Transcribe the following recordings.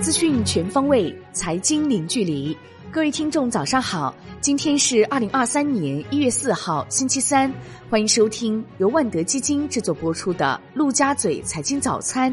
资讯全方位，财经零距离。各位听众，早上好！今天是二零二三年一月四号，星期三。欢迎收听由万德基金制作播出的《陆家嘴财经早餐》。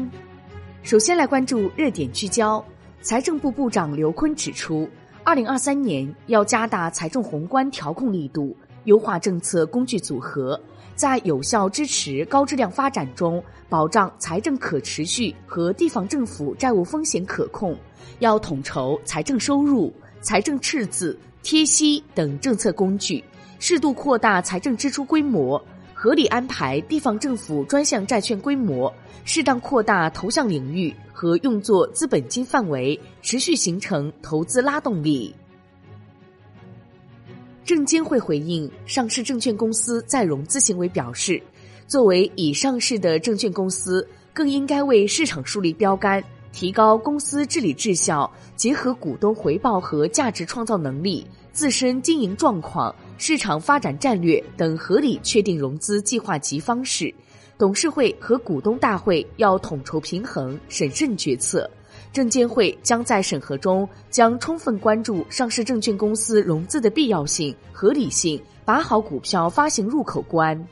首先来关注热点聚焦。财政部部长刘昆指出，二零二三年要加大财政宏观调控力度，优化政策工具组合。在有效支持高质量发展中，保障财政可持续和地方政府债务风险可控，要统筹财政收入、财政赤字、贴息等政策工具，适度扩大财政支出规模，合理安排地方政府专项债券规模，适当扩大投向领域和用作资本金范围，持续形成投资拉动力。证监会回应上市证券公司再融资行为表示，作为已上市的证券公司，更应该为市场树立标杆，提高公司治理质效，结合股东回报和价值创造能力、自身经营状况、市场发展战略等，合理确定融资计划及方式。董事会和股东大会要统筹平衡，审慎决策。证监会将在审核中将充分关注上市证券公司融资的必要性、合理性，把好股票发行入口关。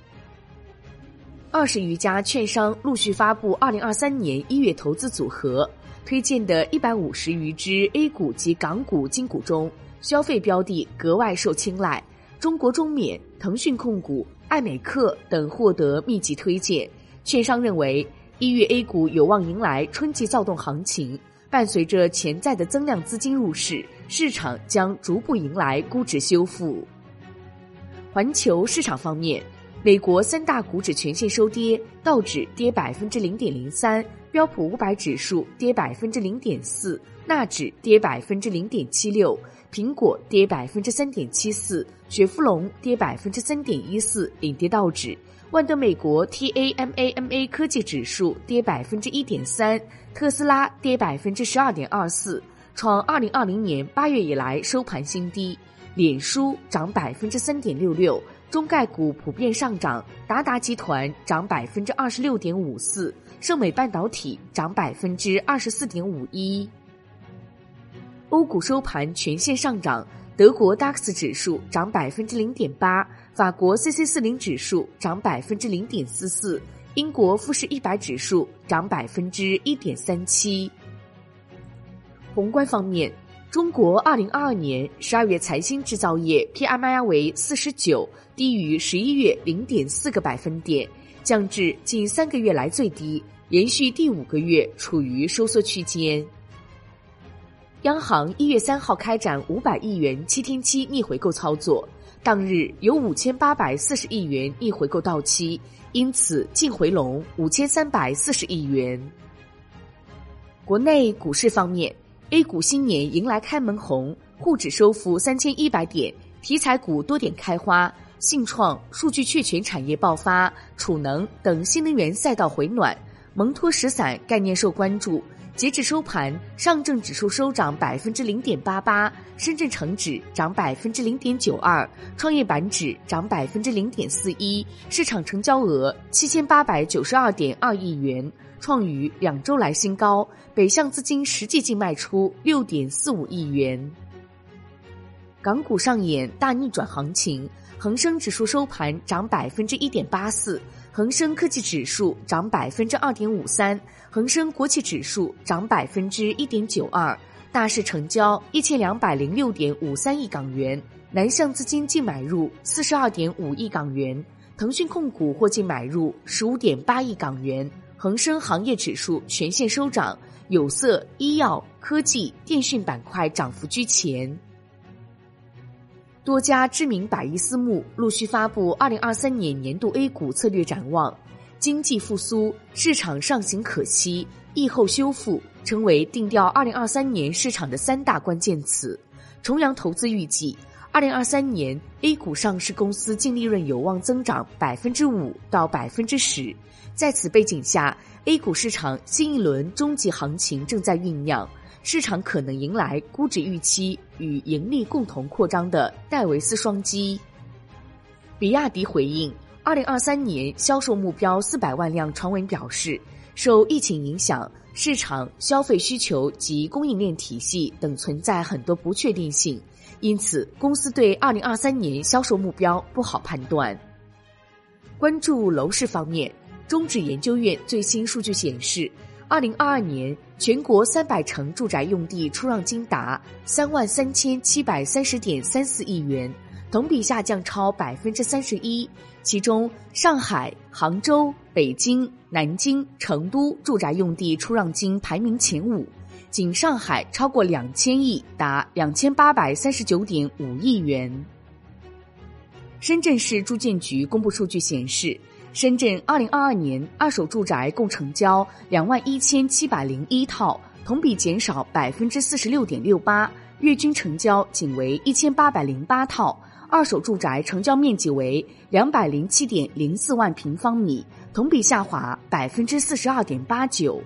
二十余家券商陆续发布二零二三年一月投资组合，推荐的一百五十余只 A 股及港股金股中，消费标的格外受青睐，中国中免、腾讯控股、爱美客等获得密集推荐。券商认为。一月 A 股有望迎来春季躁动行情，伴随着潜在的增量资金入市，市场将逐步迎来估值修复。环球市场方面，美国三大股指全线收跌，道指跌百分之零点零三，标普五百指数跌百分之零点四，纳指跌百分之零点七六，苹果跌百分之三点七四，雪佛龙跌百分之三点一四，领跌道指。万德美国 TAMAMA 科技指数跌百分之一点三，特斯拉跌百分之十二点二四，创二零二零年八月以来收盘新低。脸书涨百分之三点六六，中概股普遍上涨，达达集团涨百分之二十六点五四，盛美半导体涨百分之二十四点五一。欧股收盘全线上涨。德国 DAX 指数涨百分之零点八，法国 CC 四零指数涨百分之零点四四，英国富时一百指数涨百分之一点三七。宏观方面，中国二零二二年十二月财新制造业 PMI 为四十九，低于十一月零点四个百分点，降至近三个月来最低，连续第五个月处于收缩区间。央行一月三号开展五百亿元七天期逆回购操作，当日有五千八百四十亿元逆回购到期，因此净回笼五千三百四十亿元。国内股市方面，A 股新年迎来开门红，沪指收复三千一百点，题材股多点开花，信创、数据确权产业爆发，储能等新能源赛道回暖，蒙脱石散概念受关注。截至收盘，上证指数收涨百分之零点八八，深圳成指涨百分之零点九二，创业板指涨百分之零点四一，市场成交额七千八百九十二点二亿元，创于两周来新高。北向资金实际净卖出六点四五亿元。港股上演大逆转行情，恒生指数收盘涨百分之一点八四。恒生科技指数涨百分之二点五三，恒生国企指数涨百分之一点九二，大市成交一千两百零六点五三亿港元，南向资金净买入四十二点五亿港元，腾讯控股获净买入十五点八亿港元，恒生行业指数全线收涨，有色、医药、科技、电讯板块涨幅居前。多家知名百亿私募陆续发布二零二三年年度 A 股策略展望，经济复苏、市场上行可期、疫后修复成为定调二零二三年市场的三大关键词。重阳投资预计，二零二三年 A 股上市公司净利润有望增长百分之五到百分之十。在此背景下，A 股市场新一轮终极行情正在酝酿。市场可能迎来估值预期与盈利共同扩张的戴维斯双击。比亚迪回应二零二三年销售目标四百万辆传闻表示，受疫情影响，市场、消费需求及供应链体系等存在很多不确定性，因此公司对二零二三年销售目标不好判断。关注楼市方面，中指研究院最新数据显示，二零二二年全国三百城住宅用地出让金达三万三千七百三十点三四亿元，同比下降超百分之三十一。其中，上海、杭州、北京、南京、成都住宅用地出让金排名前五，仅上海超过两千亿，达两千八百三十九点五亿元。深圳市住建局公布数据显示，深圳二零二二年二手住宅共成交两万一千七百零一套，同比减少百分之四十六点六八，月均成交仅为一千八百零八套。二手住宅成交面积为两百零七点零四万平方米，同比下滑百分之四十二点八九。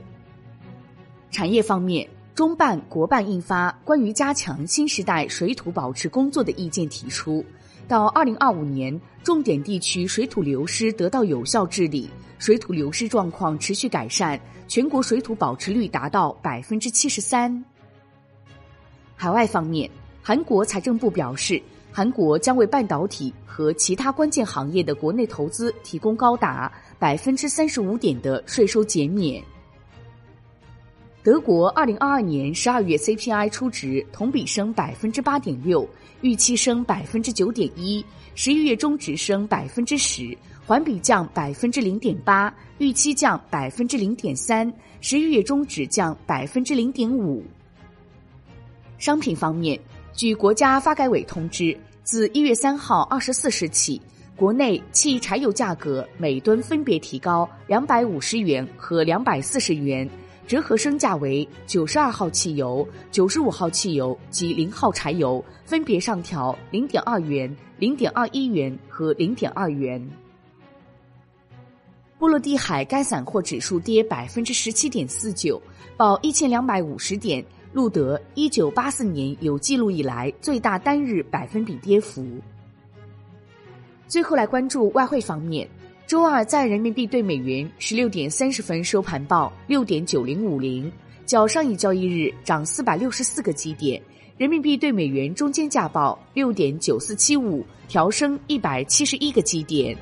产业方面，中办国办印发关于加强新时代水土保持工作的意见，提出，到二零二五年，重点地区水土流失得到有效治理，水土流失状况持续改善，全国水土保持率达到百分之七十三。海外方面，韩国财政部表示。韩国将为半导体和其他关键行业的国内投资提供高达百分之三十五点的税收减免。德国二零二二年十二月 CPI 初值同比升百分之八点六，预期升百分之九点一；十一月中值升百分之十，环比降百分之零点八，预期降百分之零点三；十一月中值降百分之零点五。商品方面。据国家发改委通知，自一月三号二十四时起，国内汽柴油价格每吨分别提高两百五十元和两百四十元，折合升价为九十二号汽油、九十五号汽油及零号柴油分别上调零点二元、零点二一元和零点二元。波罗的海干散货指数跌百分之十七点四九，报一千两百五十点。录得一九八四年有记录以来最大单日百分比跌幅。最后来关注外汇方面，周二在人民币对美元十六点三十分收盘报六点九零五零，较上一交易日涨四百六十四个基点。人民币对美元中间价报六点九四七五，调升一百七十一个基点。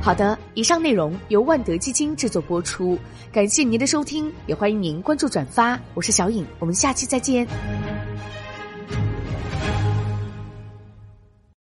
好的，以上内容由万德基金制作播出，感谢您的收听，也欢迎您关注转发。我是小颖，我们下期再见。